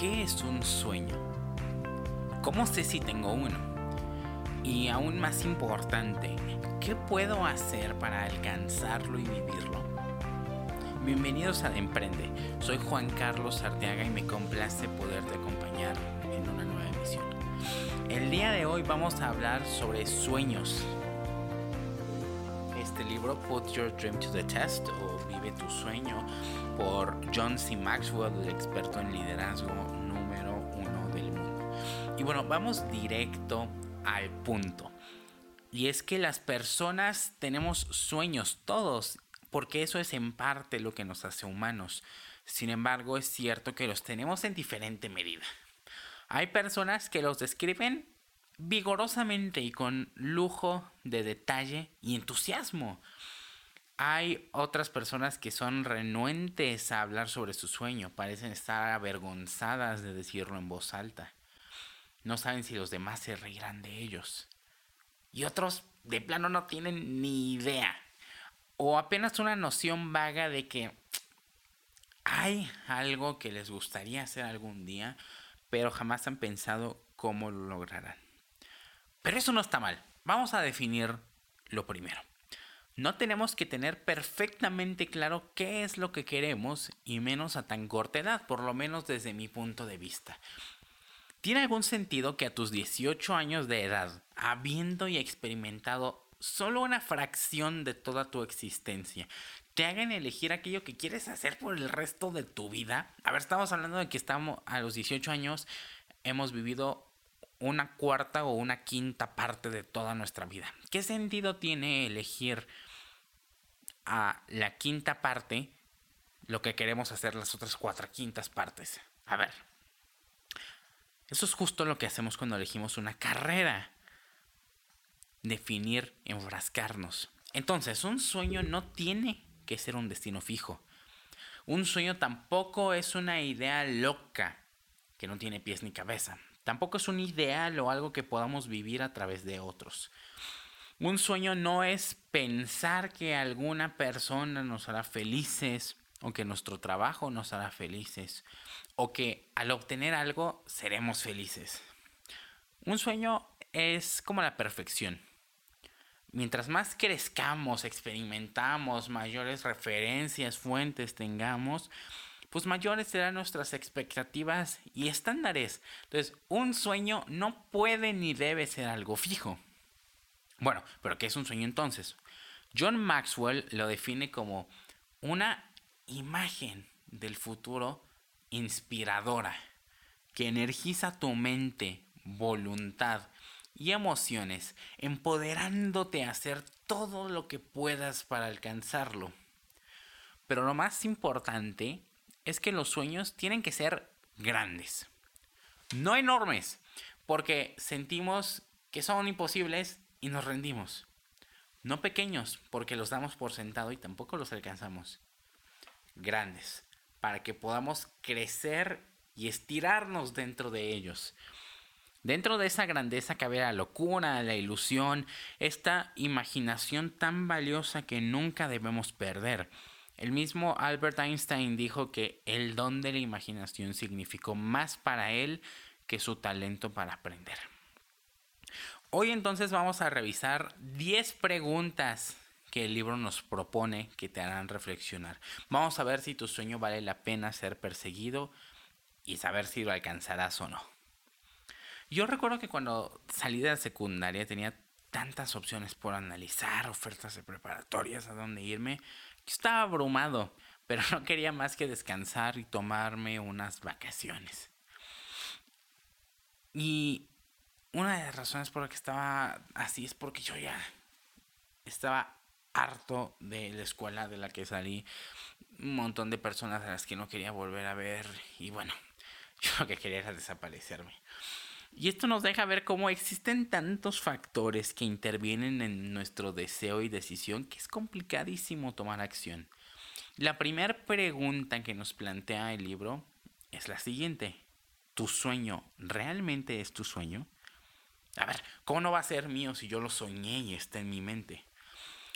¿qué es un sueño? ¿Cómo sé si tengo uno? Y aún más importante, ¿qué puedo hacer para alcanzarlo y vivirlo? Bienvenidos a Emprende. Soy Juan Carlos Arteaga y me complace poderte acompañar en una nueva emisión. El día de hoy vamos a hablar sobre sueños. Este libro, Put Your Dream to the Test o Vive tu sueño, por John C. Maxwell, el experto en liderazgo número uno del mundo. Y bueno, vamos directo al punto. Y es que las personas tenemos sueños todos porque eso es en parte lo que nos hace humanos. Sin embargo, es cierto que los tenemos en diferente medida. Hay personas que los describen vigorosamente y con lujo de detalle y entusiasmo. Hay otras personas que son renuentes a hablar sobre su sueño, parecen estar avergonzadas de decirlo en voz alta. No saben si los demás se reirán de ellos. Y otros de plano no tienen ni idea o apenas una noción vaga de que hay algo que les gustaría hacer algún día, pero jamás han pensado cómo lo lograrán. Pero eso no está mal. Vamos a definir lo primero. No tenemos que tener perfectamente claro qué es lo que queremos y menos a tan corta edad, por lo menos desde mi punto de vista. ¿Tiene algún sentido que a tus 18 años de edad, habiendo y experimentado solo una fracción de toda tu existencia te hagan elegir aquello que quieres hacer por el resto de tu vida. A ver, estamos hablando de que estamos a los 18 años, hemos vivido una cuarta o una quinta parte de toda nuestra vida. ¿Qué sentido tiene elegir a la quinta parte lo que queremos hacer las otras cuatro quintas partes? A ver, eso es justo lo que hacemos cuando elegimos una carrera definir, enfrascarnos. Entonces, un sueño no tiene que ser un destino fijo. Un sueño tampoco es una idea loca que no tiene pies ni cabeza. Tampoco es un ideal o algo que podamos vivir a través de otros. Un sueño no es pensar que alguna persona nos hará felices o que nuestro trabajo nos hará felices o que al obtener algo seremos felices. Un sueño es como la perfección mientras más crezcamos, experimentamos, mayores referencias, fuentes tengamos, pues mayores serán nuestras expectativas y estándares. Entonces, un sueño no puede ni debe ser algo fijo. Bueno, pero ¿qué es un sueño entonces? John Maxwell lo define como una imagen del futuro inspiradora que energiza tu mente, voluntad, y emociones, empoderándote a hacer todo lo que puedas para alcanzarlo. Pero lo más importante es que los sueños tienen que ser grandes, no enormes, porque sentimos que son imposibles y nos rendimos. No pequeños, porque los damos por sentado y tampoco los alcanzamos. Grandes, para que podamos crecer y estirarnos dentro de ellos. Dentro de esa grandeza cabe la locura, la ilusión, esta imaginación tan valiosa que nunca debemos perder. El mismo Albert Einstein dijo que el don de la imaginación significó más para él que su talento para aprender. Hoy entonces vamos a revisar 10 preguntas que el libro nos propone que te harán reflexionar. Vamos a ver si tu sueño vale la pena ser perseguido y saber si lo alcanzarás o no. Yo recuerdo que cuando salí de la secundaria tenía tantas opciones por analizar, ofertas de preparatorias, a dónde irme, estaba abrumado, pero no quería más que descansar y tomarme unas vacaciones. Y una de las razones por las que estaba así es porque yo ya estaba harto de la escuela de la que salí, un montón de personas a las que no quería volver a ver y bueno, yo lo que quería era desaparecerme. Y esto nos deja ver cómo existen tantos factores que intervienen en nuestro deseo y decisión que es complicadísimo tomar acción. La primera pregunta que nos plantea el libro es la siguiente. ¿Tu sueño realmente es tu sueño? A ver, ¿cómo no va a ser mío si yo lo soñé y está en mi mente?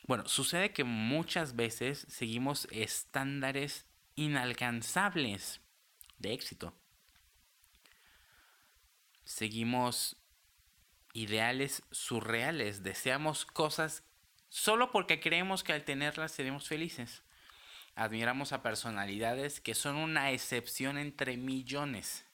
Bueno, sucede que muchas veces seguimos estándares inalcanzables de éxito. Seguimos ideales surreales, deseamos cosas solo porque creemos que al tenerlas seremos felices. Admiramos a personalidades que son una excepción entre millones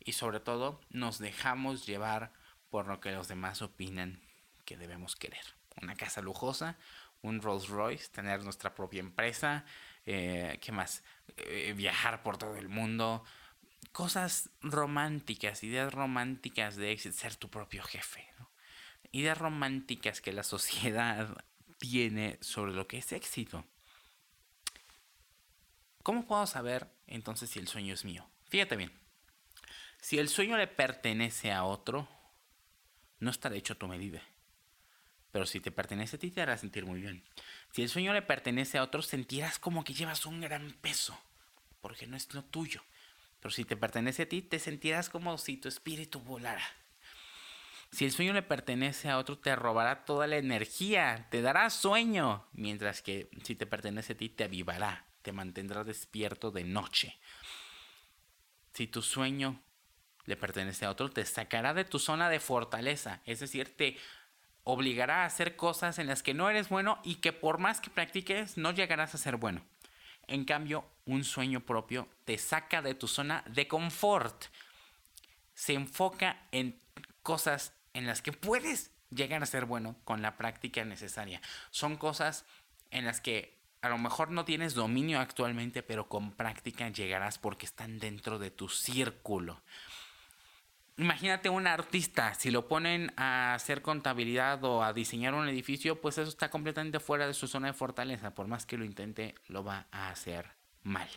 y sobre todo nos dejamos llevar por lo que los demás opinan que debemos querer. Una casa lujosa, un Rolls Royce, tener nuestra propia empresa, eh, ¿qué más? Eh, viajar por todo el mundo, cosas románticas, ideas románticas de ser tu propio jefe, ideas románticas que la sociedad tiene sobre lo que es éxito. ¿Cómo puedo saber entonces si el sueño es mío? Fíjate bien, si el sueño le pertenece a otro, no estará hecho a tu medida. Pero si te pertenece a ti, te hará sentir muy bien. Si el sueño le pertenece a otro, sentirás como que llevas un gran peso, porque no es lo tuyo. Pero si te pertenece a ti, te sentirás como si tu espíritu volara. Si el sueño le pertenece a otro, te robará toda la energía, te dará sueño, mientras que si te pertenece a ti, te avivará, te mantendrá despierto de noche. Si tu sueño le pertenece a otro, te sacará de tu zona de fortaleza, es decir, te obligará a hacer cosas en las que no eres bueno y que por más que practiques no llegarás a ser bueno. En cambio, un sueño propio te saca de tu zona de confort. Se enfoca en cosas en las que puedes llegar a ser bueno con la práctica necesaria. Son cosas en las que a lo mejor no tienes dominio actualmente, pero con práctica llegarás porque están dentro de tu círculo. Imagínate un artista, si lo ponen a hacer contabilidad o a diseñar un edificio, pues eso está completamente fuera de su zona de fortaleza. Por más que lo intente, lo va a hacer mal.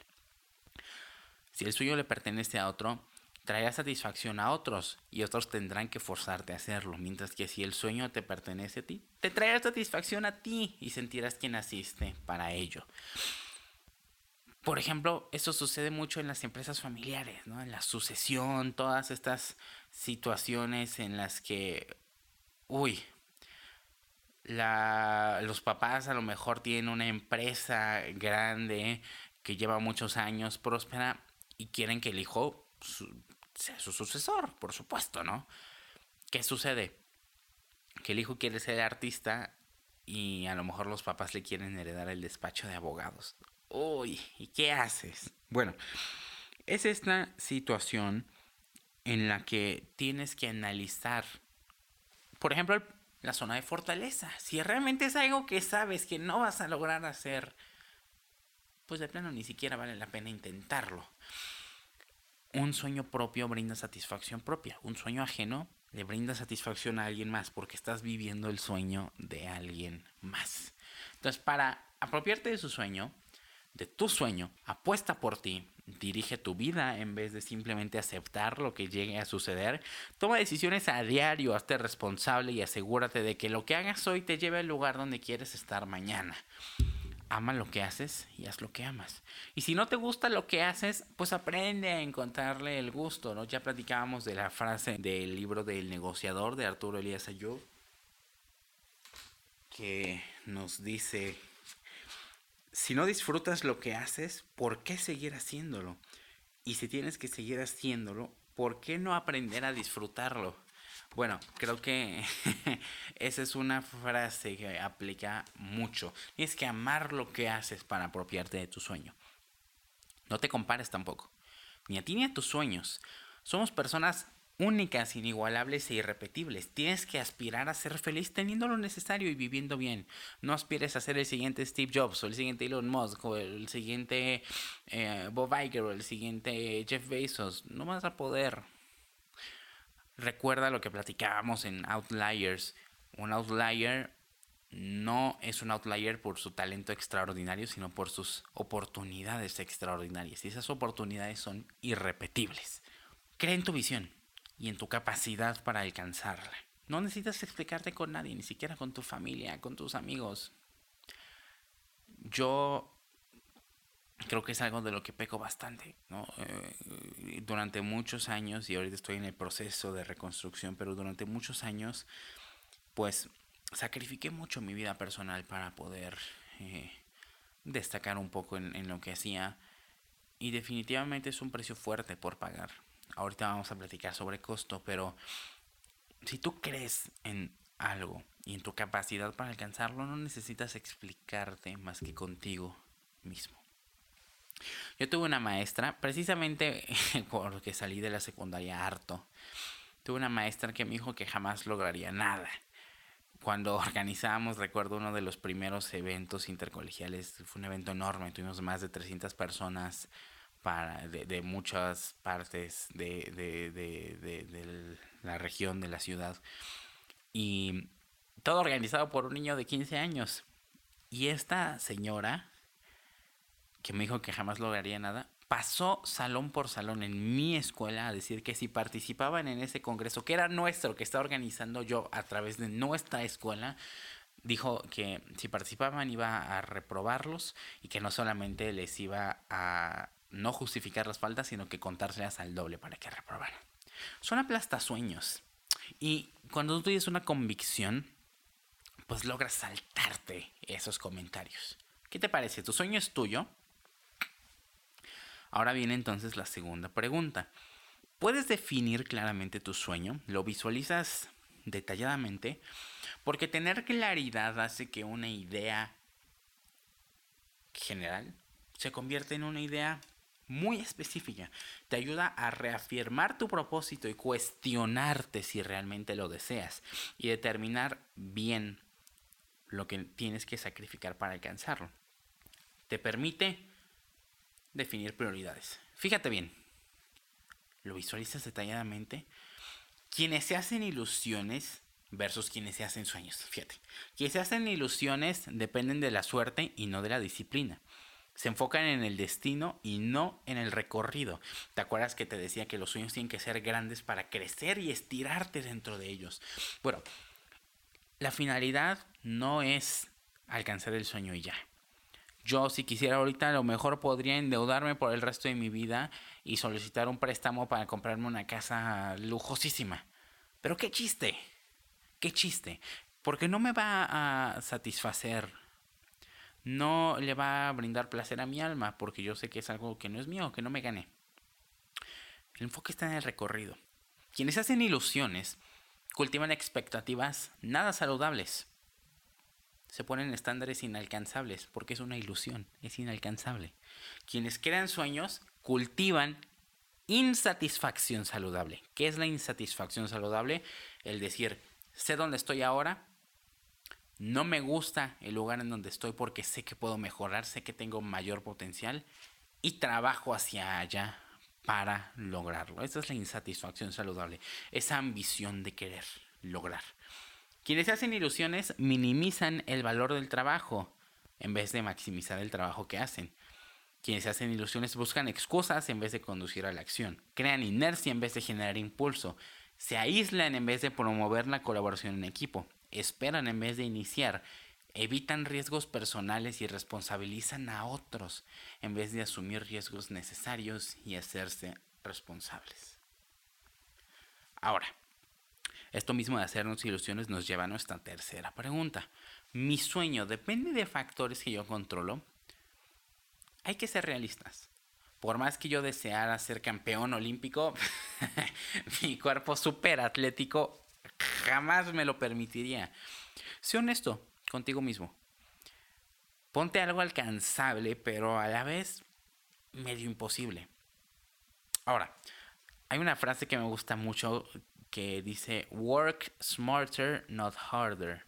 Si el suyo le pertenece a otro, traerá satisfacción a otros y otros tendrán que forzarte a hacerlo. Mientras que si el sueño te pertenece a ti, te traerá satisfacción a ti y sentirás que naciste para ello. Por ejemplo, eso sucede mucho en las empresas familiares, ¿no? En la sucesión, todas estas situaciones en las que, uy, la, los papás a lo mejor tienen una empresa grande que lleva muchos años próspera y quieren que el hijo sea su sucesor, por supuesto, ¿no? ¿Qué sucede? Que el hijo quiere ser artista y a lo mejor los papás le quieren heredar el despacho de abogados uy, ¿y qué haces? Bueno, es esta situación en la que tienes que analizar, por ejemplo, la zona de fortaleza. Si realmente es algo que sabes que no vas a lograr hacer, pues de plano ni siquiera vale la pena intentarlo. Un sueño propio brinda satisfacción propia. Un sueño ajeno le brinda satisfacción a alguien más porque estás viviendo el sueño de alguien más. Entonces, para apropiarte de su sueño, de tu sueño, apuesta por ti, dirige tu vida en vez de simplemente aceptar lo que llegue a suceder. Toma decisiones a diario, hazte responsable y asegúrate de que lo que hagas hoy te lleve al lugar donde quieres estar mañana. Ama lo que haces y haz lo que amas. Y si no te gusta lo que haces, pues aprende a encontrarle el gusto, ¿no? Ya platicábamos de la frase del libro del negociador de Arturo Elías Ayub, que nos dice si no disfrutas lo que haces, ¿por qué seguir haciéndolo? Y si tienes que seguir haciéndolo, ¿por qué no aprender a disfrutarlo? Bueno, creo que esa es una frase que aplica mucho. Tienes que amar lo que haces para apropiarte de tu sueño. No te compares tampoco, ni a ti ni a tus sueños. Somos personas únicas, inigualables e irrepetibles. Tienes que aspirar a ser feliz teniendo lo necesario y viviendo bien. No aspires a ser el siguiente Steve Jobs el siguiente Elon Musk el siguiente eh, Bob Iger o el siguiente Jeff Bezos. No vas a poder. Recuerda lo que platicábamos en Outliers. Un outlier no es un outlier por su talento extraordinario, sino por sus oportunidades extraordinarias. Y esas oportunidades son irrepetibles. Cree en tu visión y en tu capacidad para alcanzarla. No necesitas explicarte con nadie, ni siquiera con tu familia, con tus amigos. Yo creo que es algo de lo que peco bastante, ¿no? Eh, durante muchos años, y ahorita estoy en el proceso de reconstrucción, pero durante muchos años, pues sacrifiqué mucho mi vida personal para poder eh, destacar un poco en, en lo que hacía. Y definitivamente es un precio fuerte por pagar ahorita vamos a platicar sobre costo, pero si tú crees en algo y en tu capacidad para alcanzarlo, no necesitas explicarte más que contigo mismo. Yo tuve una maestra, precisamente porque salí de la secundaria harto, tuve una maestra que me dijo que jamás lograría nada. Cuando organizábamos, recuerdo uno de los primeros eventos intercolegiales, fue un evento enorme, tuvimos más de 300 personas para, de, muchas partes de, de la región, de la ciudad. Y todo organizado por un niño de 15 años. Y esta señora, que me dijo que jamás lograría nada, pasó salón por salón en mi escuela a decir que si participaban en ese congreso, que era nuestro, que está organizando yo a través de nuestra escuela, dijo que si participaban iba a reprobarlos y que no solamente les iba a no justificar las faltas, sino que contárselas al doble para que reprobaran. Son aplastasueños. Y cuando tú tienes una convicción, pues logras saltarte esos comentarios. ¿Qué te parece? ¿Tu sueño es tuyo? Ahora viene entonces la segunda pregunta. ¿Puedes definir claramente tu sueño? ¿Lo visualizas detalladamente? Porque tener claridad hace que una idea general se convierta en una idea muy específica. Te ayuda a reafirmar tu propósito y cuestionarte si realmente lo deseas y determinar bien lo que tienes que sacrificar para alcanzarlo. Te permite definir prioridades. Fíjate bien, lo visualizas detalladamente. Quienes se hacen ilusiones versus quienes se hacen sueños. Fíjate, quienes se hacen ilusiones dependen de la suerte y no de la disciplina se enfocan en el destino y no en el recorrido. ¿Te acuerdas que te decía que los sueños tienen que ser grandes para crecer y estirarte dentro de ellos? Bueno, la finalidad no es alcanzar el sueño y ya. Yo si quisiera ahorita a lo mejor podría endeudarme por el resto de mi vida y solicitar un préstamo para comprarme una casa lujosísima. Pero qué chiste, qué chiste, porque no me va a satisfacer no le va a brindar placer a mi alma porque yo sé que es algo que no es mío, que no me gane. El enfoque está en el recorrido. Quienes hacen ilusiones cultivan expectativas nada saludables. Se ponen estándares inalcanzables porque es una ilusión, es inalcanzable. Quienes crean sueños cultivan insatisfacción saludable. ¿Qué es la insatisfacción saludable? El decir, sé dónde estoy ahora, no me gusta el lugar en donde estoy porque sé que puedo mejorar, sé que tengo mayor potencial y trabajo hacia allá para lograrlo. Esa es la insatisfacción saludable, esa ambición de querer lograr. Quienes hacen ilusiones minimizan el valor del trabajo en vez de maximizar el trabajo que hacen. Quienes hacen ilusiones buscan excusas en vez de conducir a la acción. Crean inercia en vez de generar impulso. Se aíslan en vez de promover la colaboración en equipo esperan en vez de iniciar, evitan riesgos personales y responsabilizan a otros en vez de asumir riesgos necesarios y hacerse responsables. Ahora, esto mismo de hacernos ilusiones nos lleva a nuestra tercera pregunta. ¿Mi sueño depende de factores que yo controlo? Hay que ser realistas. Por más que yo deseara ser campeón olímpico, mi cuerpo súper atlético jamás me lo permitiría. Sé honesto contigo mismo. Ponte algo alcanzable, pero a la vez medio imposible. Ahora, hay una frase que me gusta mucho que dice work smarter, not harder.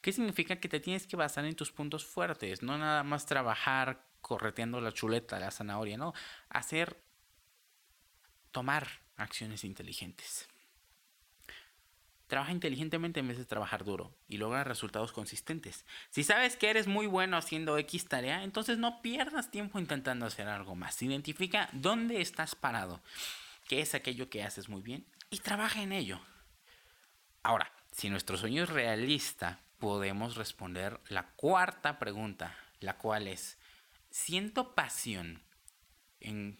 ¿Qué significa que te tienes que basar en tus puntos fuertes? No nada más trabajar correteando la chuleta, la zanahoria, no. Hacer, tomar acciones inteligentes. Trabaja inteligentemente en vez de trabajar duro y logra resultados consistentes. Si sabes que eres muy bueno haciendo X tarea, entonces no pierdas tiempo intentando hacer algo más. Identifica dónde estás parado, qué es aquello que haces muy bien y trabaja en ello. Ahora, si nuestro sueño es realista, podemos responder la cuarta pregunta, la cual es, ¿siento pasión en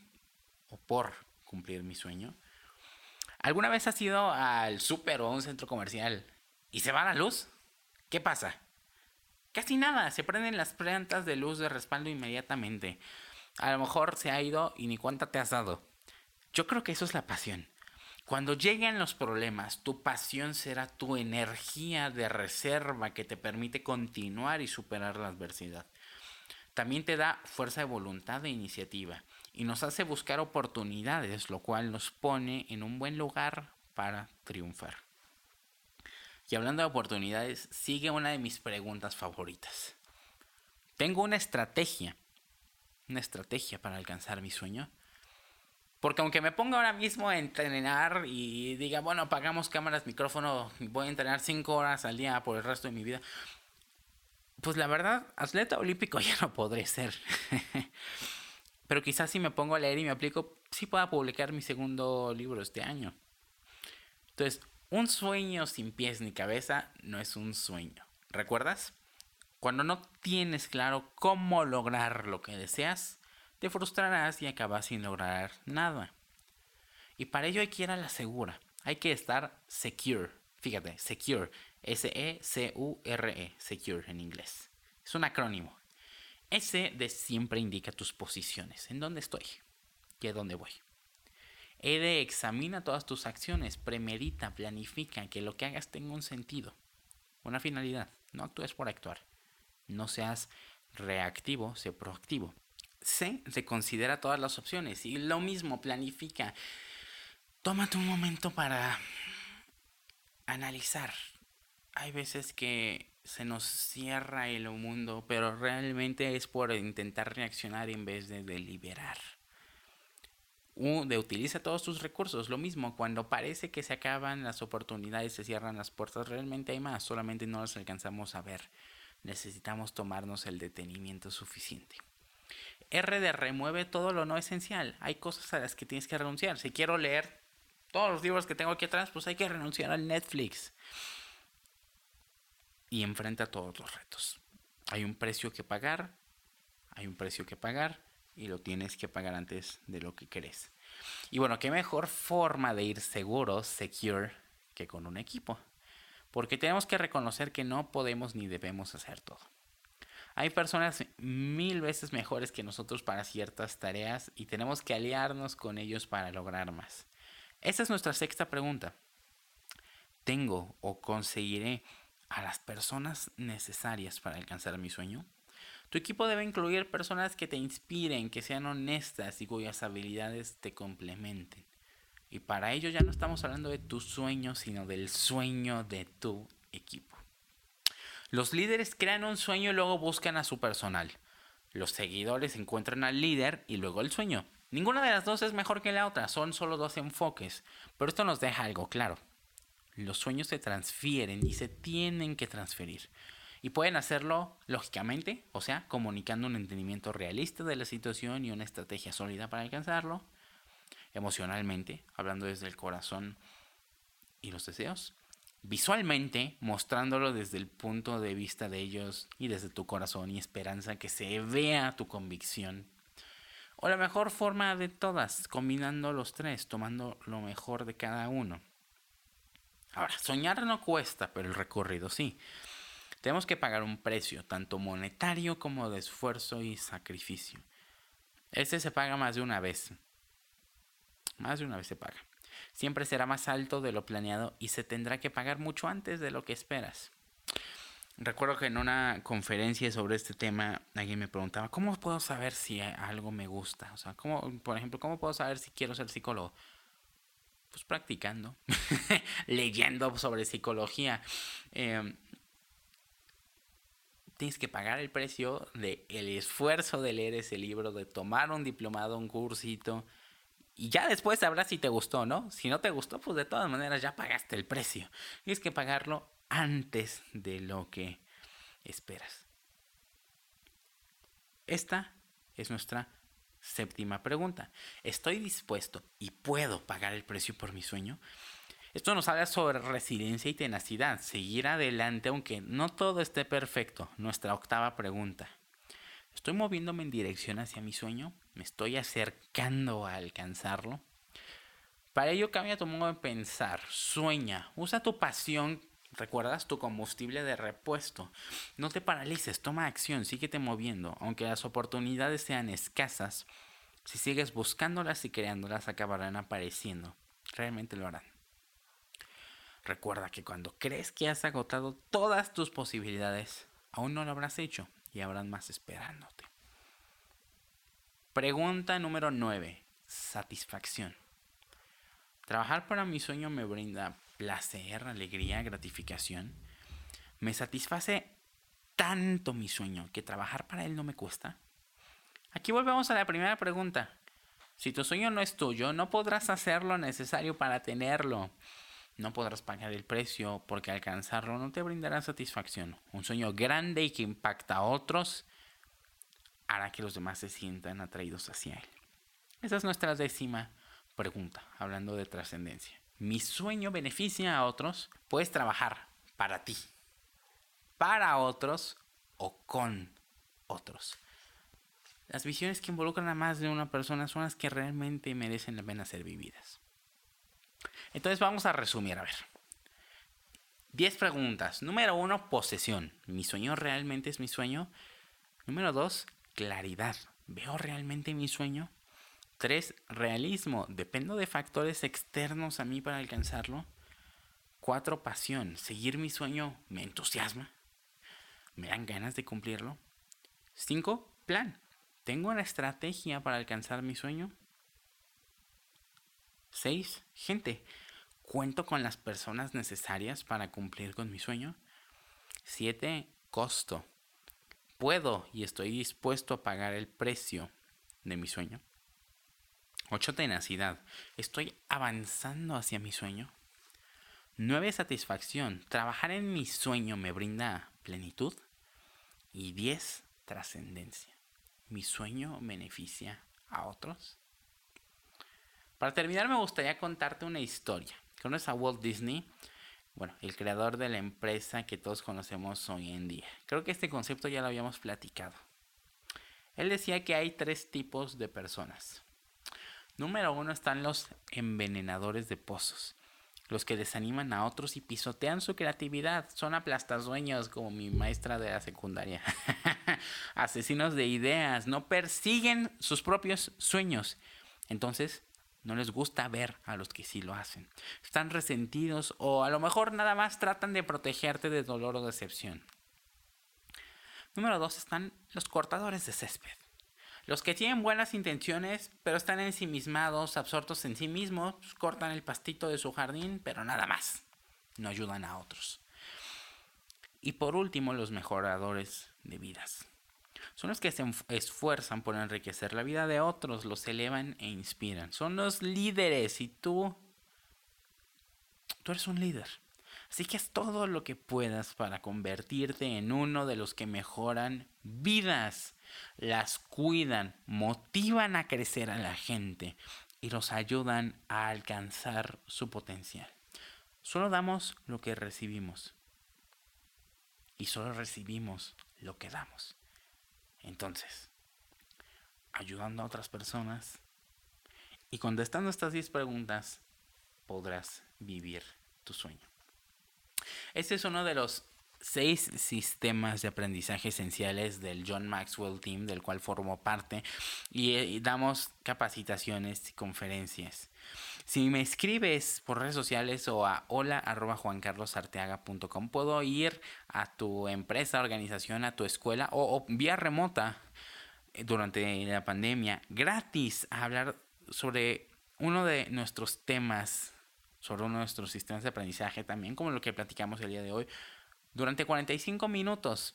o por cumplir mi sueño? ¿Alguna vez has ido al súper o a un centro comercial y se va la luz? ¿Qué pasa? Casi nada, se prenden las plantas de luz de respaldo inmediatamente. A lo mejor se ha ido y ni cuenta te has dado. Yo creo que eso es la pasión. Cuando lleguen los problemas, tu pasión será tu energía de reserva que te permite continuar y superar la adversidad. También te da fuerza de voluntad e iniciativa y nos hace buscar oportunidades, lo cual nos pone en un buen lugar para triunfar. Y hablando de oportunidades, sigue una de mis preguntas favoritas. Tengo una estrategia, una estrategia para alcanzar mi sueño. Porque aunque me ponga ahora mismo a entrenar y diga, bueno, apagamos cámaras, micrófono, voy a entrenar 5 horas al día por el resto de mi vida, pues la verdad, atleta olímpico ya no podré ser. Pero quizás si me pongo a leer y me aplico, sí pueda publicar mi segundo libro este año. Entonces, un sueño sin pies ni cabeza no es un sueño. ¿Recuerdas? Cuando no tienes claro cómo lograr lo que deseas, te frustrarás y acabas sin lograr nada. Y para ello hay que ir a la segura. Hay que estar secure. Fíjate, secure. S-E-C-U-R-E. -E, secure en inglés. Es un acrónimo. S de siempre indica tus posiciones. ¿En dónde estoy? ¿Y dónde voy? E de examina todas tus acciones. Premedita, planifica, que lo que hagas tenga un sentido. Una finalidad. No actúes por actuar. No seas reactivo, sé proactivo. C, considera todas las opciones y lo mismo, planifica. Tómate un momento para analizar. Hay veces que se nos cierra el mundo, pero realmente es por intentar reaccionar en vez de deliberar. U, de utiliza todos tus recursos. Lo mismo, cuando parece que se acaban las oportunidades, se cierran las puertas, realmente hay más, solamente no las alcanzamos a ver. Necesitamos tomarnos el detenimiento suficiente. R de remueve todo lo no esencial. Hay cosas a las que tienes que renunciar. Si quiero leer todos los libros que tengo aquí atrás, pues hay que renunciar al Netflix. Y enfrenta todos los retos. Hay un precio que pagar, hay un precio que pagar y lo tienes que pagar antes de lo que crees. Y bueno, qué mejor forma de ir seguro, secure, que con un equipo. Porque tenemos que reconocer que no podemos ni debemos hacer todo. Hay personas mil veces mejores que nosotros para ciertas tareas y tenemos que aliarnos con ellos para lograr más. Esa es nuestra sexta pregunta. ¿Tengo o conseguiré a las personas necesarias para alcanzar mi sueño? Tu equipo debe incluir personas que te inspiren, que sean honestas y cuyas habilidades te complementen. Y para ello ya no estamos hablando de tu sueño, sino del sueño de tu equipo. Los líderes crean un sueño y luego buscan a su personal. Los seguidores encuentran al líder y luego el sueño. Ninguna de las dos es mejor que la otra, son solo dos enfoques. Pero esto nos deja algo claro. Los sueños se transfieren y se tienen que transferir. Y pueden hacerlo lógicamente, o sea, comunicando un entendimiento realista de la situación y una estrategia sólida para alcanzarlo. Emocionalmente, hablando desde el corazón y los deseos visualmente, mostrándolo desde el punto de vista de ellos y desde tu corazón y esperanza que se vea tu convicción. O la mejor forma de todas, combinando los tres, tomando lo mejor de cada uno. Ahora, soñar no cuesta, pero el recorrido sí. Tenemos que pagar un precio, tanto monetario como de esfuerzo y sacrificio. Este se paga más de una vez. Más de una vez se paga siempre será más alto de lo planeado y se tendrá que pagar mucho antes de lo que esperas. Recuerdo que en una conferencia sobre este tema alguien me preguntaba, ¿cómo puedo saber si algo me gusta? O sea, ¿cómo, por ejemplo, ¿cómo puedo saber si quiero ser psicólogo? Pues practicando, leyendo sobre psicología. Em, tienes que pagar el precio del el esfuerzo de leer ese libro, de tomar un diplomado, un cursito, y ya después sabrás si te gustó, ¿no? Si no te gustó, pues de todas maneras ya pagaste el precio. Tienes que pagarlo antes de lo que esperas. Esta es nuestra séptima pregunta. ¿Estoy dispuesto y puedo pagar el precio por mi sueño? Esto nos habla sobre resiliencia y tenacidad, seguir adelante aunque no todo esté perfecto. Nuestra octava pregunta. ¿Estoy moviéndome en dirección hacia mi sueño? ¿Me estoy acercando a alcanzarlo? Para ello cambia tu modo de pensar, sueña, usa tu pasión, recuerdas tu combustible de repuesto. No te paralices, toma acción, síguete moviendo, aunque las oportunidades sean escasas. Si sigues buscándolas y creándolas, acabarán apareciendo. Realmente lo harán. Recuerda que cuando crees que has agotado todas tus posibilidades, aún no lo habrás hecho y habrán más esperándote. Pregunta número 9. Satisfacción. Trabajar para mi sueño me brinda placer, alegría, gratificación. Me satisface tanto mi sueño que trabajar para él no me cuesta. Aquí volvemos a la primera pregunta. Si tu sueño no es tuyo, no podrás hacer lo necesario para tenerlo. No podrás pagar el precio porque alcanzarlo no te brindará satisfacción. Un sueño grande y que impacta a otros hará que los demás se sientan atraídos hacia él. Esa es nuestra décima pregunta, hablando de trascendencia. ¿Mi sueño beneficia a otros? Puedes trabajar para ti, para otros o con otros. Las visiones que involucran a más de una persona son las que realmente merecen la pena ser vividas. Entonces vamos a resumir, a ver. 10 preguntas. Número 1, posesión. ¿Mi sueño realmente es mi sueño? Número 2, claridad. ¿Veo realmente mi sueño? 3, realismo. ¿Dependo de factores externos a mí para alcanzarlo? 4, pasión. ¿Seguir mi sueño me entusiasma? ¿Me dan ganas de cumplirlo? 5, plan. ¿Tengo una estrategia para alcanzar mi sueño? 6. Gente. ¿Cuento con las personas necesarias para cumplir con mi sueño? 7. Costo. ¿Puedo y estoy dispuesto a pagar el precio de mi sueño? 8. Tenacidad. ¿Estoy avanzando hacia mi sueño? 9. Satisfacción. ¿Trabajar en mi sueño me brinda plenitud? Y 10. Trascendencia mi sueño beneficia a otros? Para terminar me gustaría contarte una historia. ¿Conoces a Walt Disney? Bueno, el creador de la empresa que todos conocemos hoy en día. Creo que este concepto ya lo habíamos platicado. Él decía que hay tres tipos de personas. Número uno están los envenenadores de pozos los que desaniman a otros y pisotean su creatividad. Son aplastadueños como mi maestra de la secundaria. Asesinos de ideas, no persiguen sus propios sueños. Entonces, no les gusta ver a los que sí lo hacen. Están resentidos o a lo mejor nada más tratan de protegerte de dolor o decepción. Número dos están los cortadores de césped. Los que tienen buenas intenciones, pero están ensimismados, absortos en sí mismos, pues, cortan el pastito de su jardín, pero nada más. No ayudan a otros. Y por último, los mejoradores de vidas. Son los que se esfuerzan por enriquecer la vida de otros, los elevan e inspiran. Son los líderes y tú, tú eres un líder. Así que haz todo lo que puedas para convertirte en uno de los que mejoran vidas las cuidan, motivan a crecer a la gente y los ayudan a alcanzar su potencial. Solo damos lo que recibimos y solo recibimos lo que damos. Entonces, ayudando a otras personas y contestando estas 10 preguntas, podrás vivir tu sueño. Este es uno de los seis sistemas de aprendizaje esenciales del John Maxwell Team, del cual formo parte, y, eh, damos capacitaciones y conferencias. Si me escribes por redes sociales o a hola puedo ir a tu empresa, organización, a tu escuela o, o vía remota eh, durante la pandemia, gratis, a hablar sobre uno de nuestros temas, sobre uno de nuestros sistemas de aprendizaje también, como lo que platicamos el día de hoy, durante 45 minutos.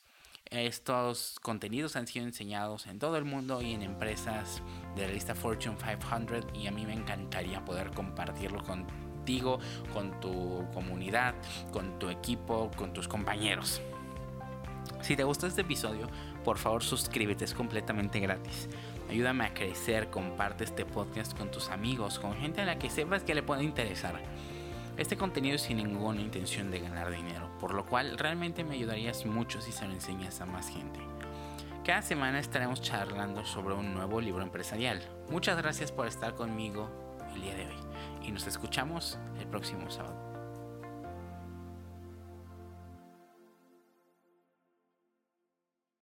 Estos contenidos han sido enseñados en todo el mundo y en empresas de la lista Fortune 500 y a mí me encantaría poder compartirlo contigo, con tu comunidad, con tu equipo, con tus compañeros. Si te gustó este episodio, por favor suscríbete, es completamente gratis. Ayúdame a crecer, comparte este podcast con tus amigos, con gente a la que sepas que le puede interesar. Este contenido sin ninguna intención de ganar dinero, por lo cual realmente me ayudarías mucho si se lo enseñas a más gente. Cada semana estaremos charlando sobre un nuevo libro empresarial. Muchas gracias por estar conmigo el día de hoy y nos escuchamos el próximo sábado.